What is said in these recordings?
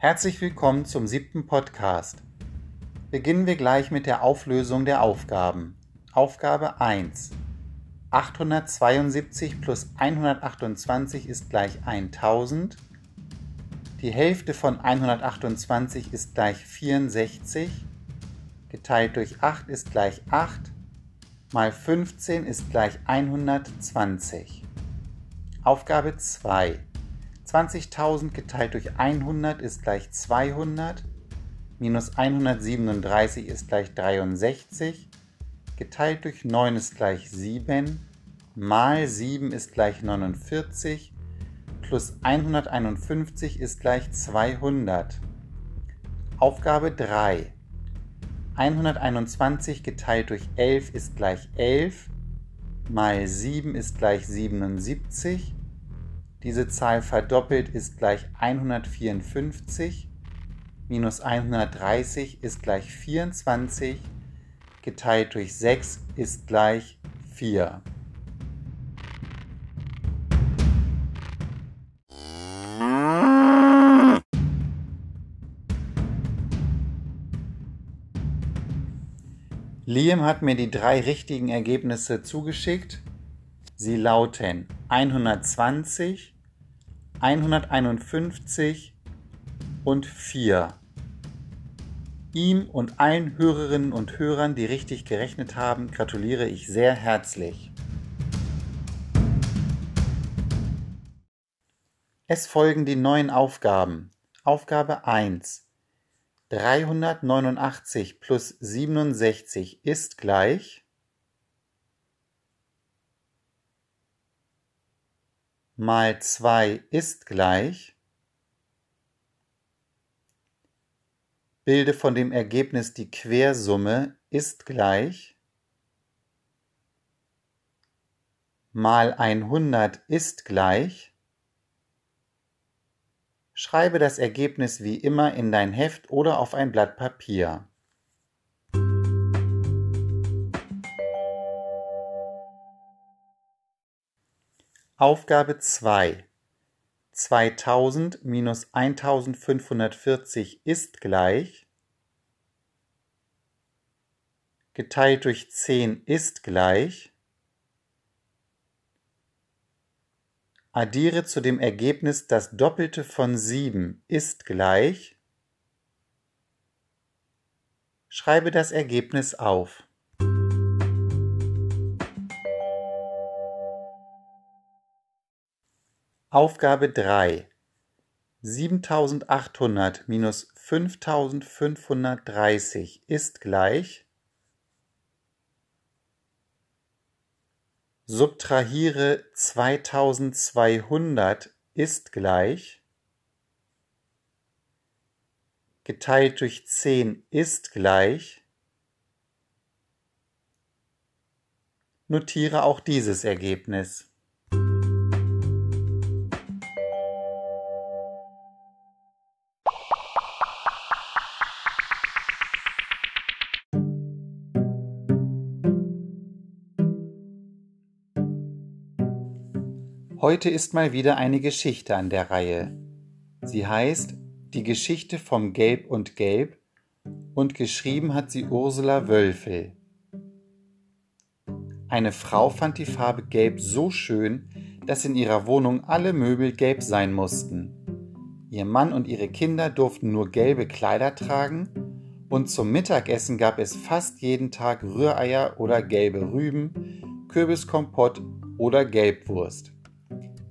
Herzlich willkommen zum siebten Podcast. Beginnen wir gleich mit der Auflösung der Aufgaben. Aufgabe 1. 872 plus 128 ist gleich 1000. Die Hälfte von 128 ist gleich 64. Geteilt durch 8 ist gleich 8. Mal 15 ist gleich 120. Aufgabe 2. 20.000 geteilt durch 100 ist gleich 200. Minus 137 ist gleich 63. Geteilt durch 9 ist gleich 7. Mal 7 ist gleich 49. Plus 151 ist gleich 200. Aufgabe 3. 121 geteilt durch 11 ist gleich 11. Mal 7 ist gleich 77 diese Zahl verdoppelt ist gleich 154 minus 130 ist gleich 24 geteilt durch 6 ist gleich 4. Liam hat mir die drei richtigen Ergebnisse zugeschickt. Sie lauten 120, 151 und 4. Ihm und allen Hörerinnen und Hörern, die richtig gerechnet haben, gratuliere ich sehr herzlich. Es folgen die neuen Aufgaben. Aufgabe 1. 389 plus 67 ist gleich mal 2 ist gleich, bilde von dem Ergebnis die Quersumme ist gleich, mal 100 ist gleich, schreibe das Ergebnis wie immer in dein Heft oder auf ein Blatt Papier. Aufgabe 2 2000 minus 1540 ist gleich. Geteilt durch 10 ist gleich. Addiere zu dem Ergebnis das Doppelte von 7 ist gleich. Schreibe das Ergebnis auf. Aufgabe 3 7800 minus 5530 ist gleich Subtrahiere 2200 ist gleich geteilt durch 10 ist gleich Notiere auch dieses Ergebnis. Heute ist mal wieder eine Geschichte an der Reihe. Sie heißt Die Geschichte vom Gelb und Gelb und geschrieben hat sie Ursula Wölfel. Eine Frau fand die Farbe Gelb so schön, dass in ihrer Wohnung alle Möbel gelb sein mussten. Ihr Mann und ihre Kinder durften nur gelbe Kleider tragen und zum Mittagessen gab es fast jeden Tag Rühreier oder gelbe Rüben, Kürbiskompott oder Gelbwurst.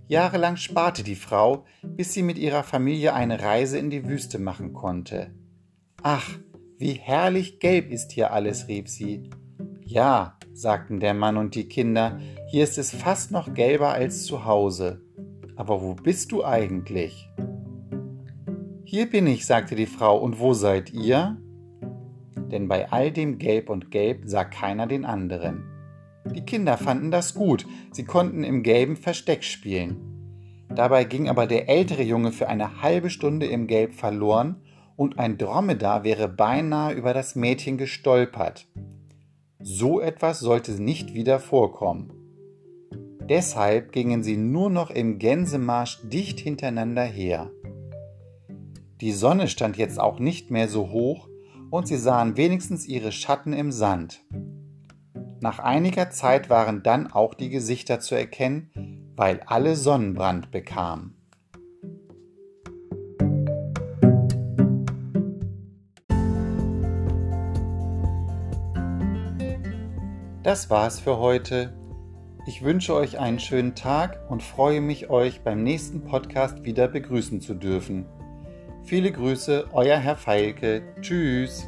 Jahrelang sparte die Frau, bis sie mit ihrer Familie eine Reise in die Wüste machen konnte. Ach, wie herrlich gelb ist hier alles, rief sie. Ja, sagten der Mann und die Kinder, hier ist es fast noch gelber als zu Hause. Aber wo bist du eigentlich? Hier bin ich, sagte die Frau, und wo seid ihr? Denn bei all dem Gelb und Gelb sah keiner den anderen. Die Kinder fanden das gut, sie konnten im Gelben Versteck spielen. Dabei ging aber der ältere Junge für eine halbe Stunde im Gelb verloren und ein Dromedar wäre beinahe über das Mädchen gestolpert. So etwas sollte nicht wieder vorkommen. Deshalb gingen sie nur noch im Gänsemarsch dicht hintereinander her. Die Sonne stand jetzt auch nicht mehr so hoch und sie sahen wenigstens ihre Schatten im Sand. Nach einiger Zeit waren dann auch die Gesichter zu erkennen, weil alle Sonnenbrand bekamen. Das war's für heute. Ich wünsche euch einen schönen Tag und freue mich, euch beim nächsten Podcast wieder begrüßen zu dürfen. Viele Grüße, euer Herr Feilke. Tschüss.